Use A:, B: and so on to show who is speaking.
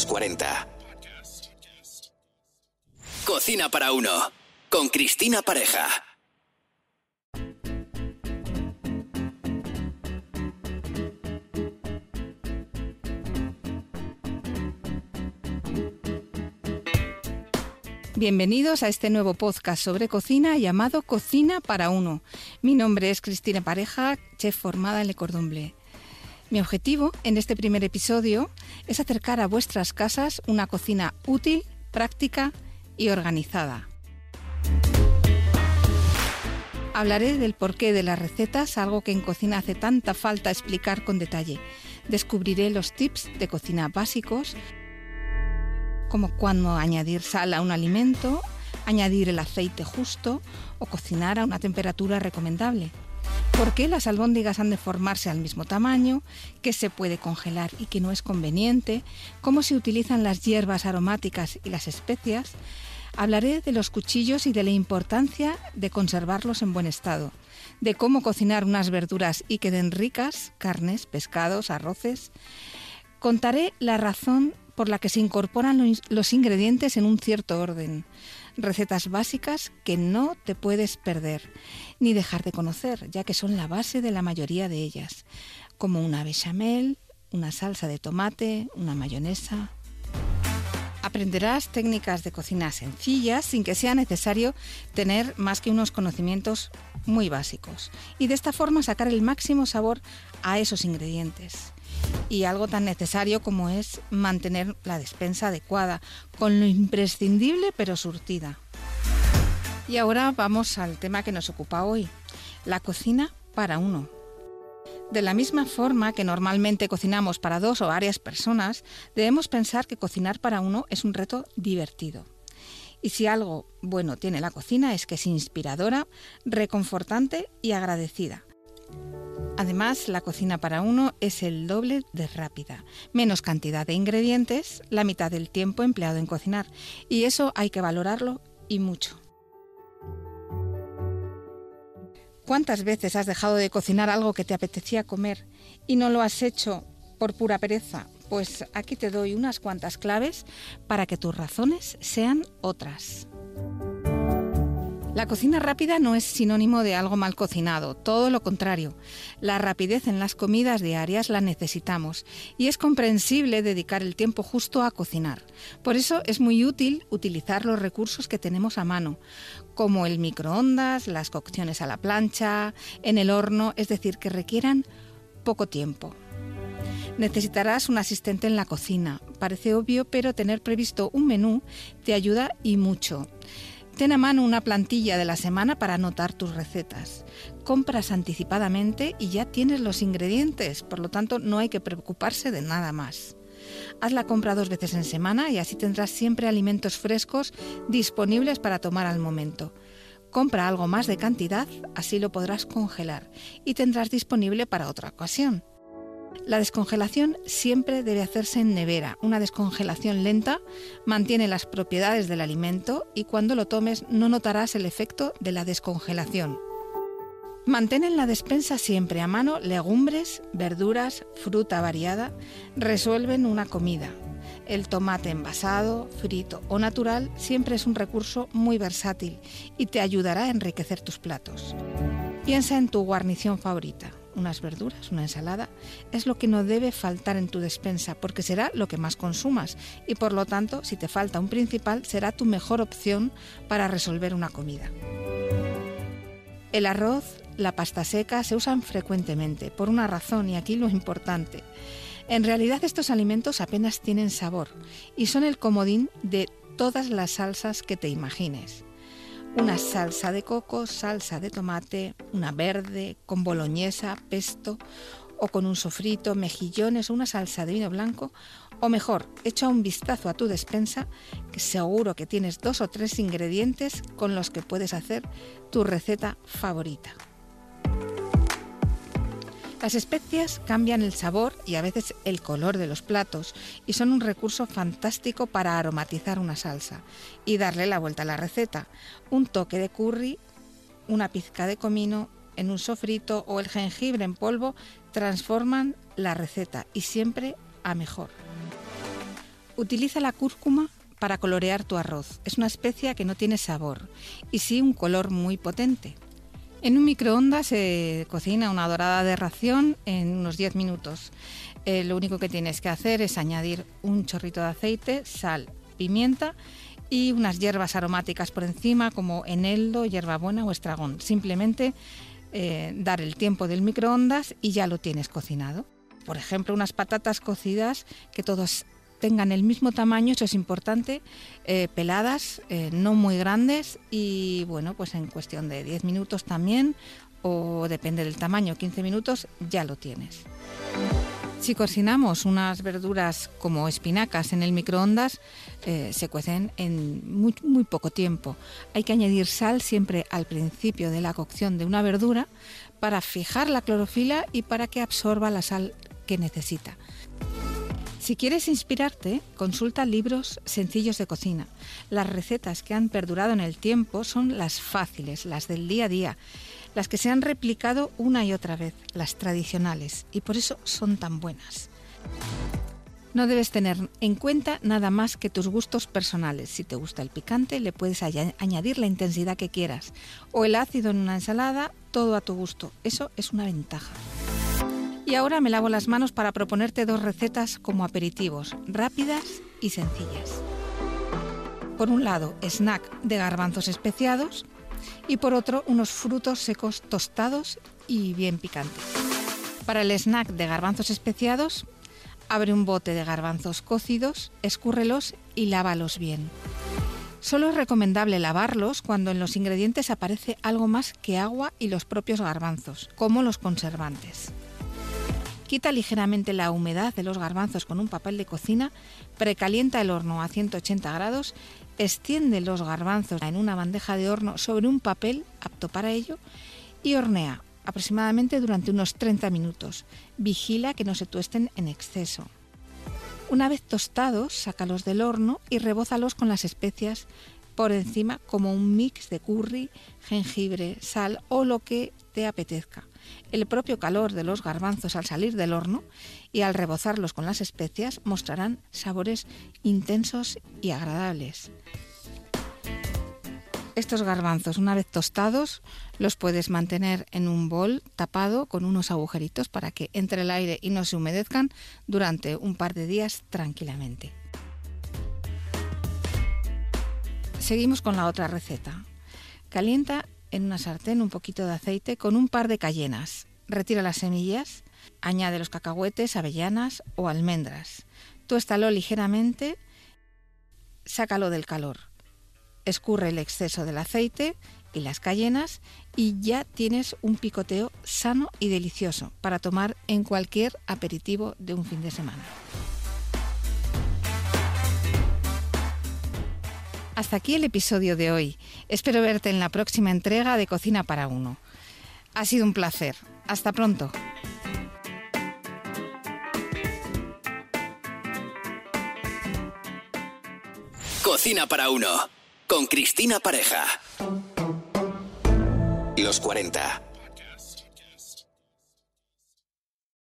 A: los 40. Cocina para uno. Con Cristina Pareja.
B: Bienvenidos a este nuevo podcast sobre cocina llamado Cocina para Uno. Mi nombre es Cristina Pareja, chef formada en Le Cordon Bleu. Mi objetivo en este primer episodio es acercar a vuestras casas una cocina útil, práctica y organizada. Hablaré del porqué de las recetas, algo que en cocina hace tanta falta explicar con detalle. Descubriré los tips de cocina básicos como cuándo añadir sal a un alimento, añadir el aceite justo o cocinar a una temperatura recomendable. ¿Por qué las albóndigas han de formarse al mismo tamaño? ¿Qué se puede congelar y qué no es conveniente? ¿Cómo se utilizan las hierbas aromáticas y las especias? Hablaré de los cuchillos y de la importancia de conservarlos en buen estado, de cómo cocinar unas verduras y queden ricas, carnes, pescados, arroces. Contaré la razón por la que se incorporan los ingredientes en un cierto orden. Recetas básicas que no te puedes perder ni dejar de conocer, ya que son la base de la mayoría de ellas, como una bechamel, una salsa de tomate, una mayonesa. Aprenderás técnicas de cocina sencillas sin que sea necesario tener más que unos conocimientos muy básicos y de esta forma sacar el máximo sabor a esos ingredientes y algo tan necesario como es mantener la despensa adecuada, con lo imprescindible pero surtida. Y ahora vamos al tema que nos ocupa hoy, la cocina para uno. De la misma forma que normalmente cocinamos para dos o varias personas, debemos pensar que cocinar para uno es un reto divertido. Y si algo bueno tiene la cocina es que es inspiradora, reconfortante y agradecida. Además, la cocina para uno es el doble de rápida. Menos cantidad de ingredientes, la mitad del tiempo empleado en cocinar. Y eso hay que valorarlo y mucho. ¿Cuántas veces has dejado de cocinar algo que te apetecía comer y no lo has hecho por pura pereza? Pues aquí te doy unas cuantas claves para que tus razones sean otras. La cocina rápida no es sinónimo de algo mal cocinado, todo lo contrario. La rapidez en las comidas diarias la necesitamos y es comprensible dedicar el tiempo justo a cocinar. Por eso es muy útil utilizar los recursos que tenemos a mano, como el microondas, las cocciones a la plancha, en el horno, es decir, que requieran poco tiempo. Necesitarás un asistente en la cocina. Parece obvio, pero tener previsto un menú te ayuda y mucho. Ten a mano una plantilla de la semana para anotar tus recetas. Compras anticipadamente y ya tienes los ingredientes, por lo tanto no hay que preocuparse de nada más. Haz la compra dos veces en semana y así tendrás siempre alimentos frescos disponibles para tomar al momento. Compra algo más de cantidad, así lo podrás congelar y tendrás disponible para otra ocasión. La descongelación siempre debe hacerse en nevera. Una descongelación lenta mantiene las propiedades del alimento y cuando lo tomes no notarás el efecto de la descongelación. Mantén en la despensa siempre a mano legumbres, verduras, fruta variada. Resuelven una comida. El tomate envasado, frito o natural siempre es un recurso muy versátil y te ayudará a enriquecer tus platos. Piensa en tu guarnición favorita unas verduras, una ensalada, es lo que no debe faltar en tu despensa porque será lo que más consumas y por lo tanto si te falta un principal será tu mejor opción para resolver una comida. El arroz, la pasta seca se usan frecuentemente por una razón y aquí lo importante. En realidad estos alimentos apenas tienen sabor y son el comodín de todas las salsas que te imagines una salsa de coco, salsa de tomate, una verde, con boloñesa, pesto o con un sofrito, mejillones una salsa de vino blanco, o mejor, echa un vistazo a tu despensa, que seguro que tienes dos o tres ingredientes con los que puedes hacer tu receta favorita. Las especias cambian el sabor y a veces el color de los platos y son un recurso fantástico para aromatizar una salsa y darle la vuelta a la receta. Un toque de curry, una pizca de comino en un sofrito o el jengibre en polvo transforman la receta y siempre a mejor. Utiliza la cúrcuma para colorear tu arroz. Es una especia que no tiene sabor y sí un color muy potente. En un microondas se cocina una dorada de ración en unos 10 minutos. Eh, lo único que tienes que hacer es añadir un chorrito de aceite, sal, pimienta y unas hierbas aromáticas por encima como eneldo, hierbabuena o estragón. Simplemente eh, dar el tiempo del microondas y ya lo tienes cocinado. Por ejemplo, unas patatas cocidas que todos tengan el mismo tamaño, eso es importante, eh, peladas, eh, no muy grandes y bueno, pues en cuestión de 10 minutos también o depende del tamaño, 15 minutos ya lo tienes. Si cocinamos unas verduras como espinacas en el microondas, eh, se cuecen en muy, muy, poco tiempo. Hay que añadir sal siempre al principio de la cocción de una verdura para fijar la clorofila y para que absorba la sal que necesita. Si quieres inspirarte, consulta libros sencillos de cocina. Las recetas que han perdurado en el tiempo son las fáciles, las del día a día, las que se han replicado una y otra vez, las tradicionales, y por eso son tan buenas. No debes tener en cuenta nada más que tus gustos personales. Si te gusta el picante, le puedes añadir la intensidad que quieras. O el ácido en una ensalada, todo a tu gusto. Eso es una ventaja. Y ahora me lavo las manos para proponerte dos recetas como aperitivos, rápidas y sencillas. Por un lado, snack de garbanzos especiados y por otro, unos frutos secos tostados y bien picantes. Para el snack de garbanzos especiados, abre un bote de garbanzos cocidos, escúrrelos y lávalos bien. Solo es recomendable lavarlos cuando en los ingredientes aparece algo más que agua y los propios garbanzos, como los conservantes. Quita ligeramente la humedad de los garbanzos con un papel de cocina, precalienta el horno a 180 grados, extiende los garbanzos en una bandeja de horno sobre un papel apto para ello y hornea aproximadamente durante unos 30 minutos. Vigila que no se tuesten en exceso. Una vez tostados, sácalos del horno y rebózalos con las especias por encima como un mix de curry, jengibre, sal o lo que te apetezca el propio calor de los garbanzos al salir del horno y al rebozarlos con las especias mostrarán sabores intensos y agradables. Estos garbanzos, una vez tostados, los puedes mantener en un bol tapado con unos agujeritos para que entre el aire y no se humedezcan durante un par de días tranquilamente. Seguimos con la otra receta. Calienta en una sartén un poquito de aceite con un par de cayenas. Retira las semillas, añade los cacahuetes, avellanas o almendras. Tuéstalo ligeramente, sácalo del calor. Escurre el exceso del aceite y las cayenas y ya tienes un picoteo sano y delicioso para tomar en cualquier aperitivo de un fin de semana. Hasta aquí el episodio de hoy. Espero verte en la próxima entrega de Cocina para Uno. Ha sido un placer. Hasta pronto.
A: Cocina para Uno con Cristina Pareja. Los 40.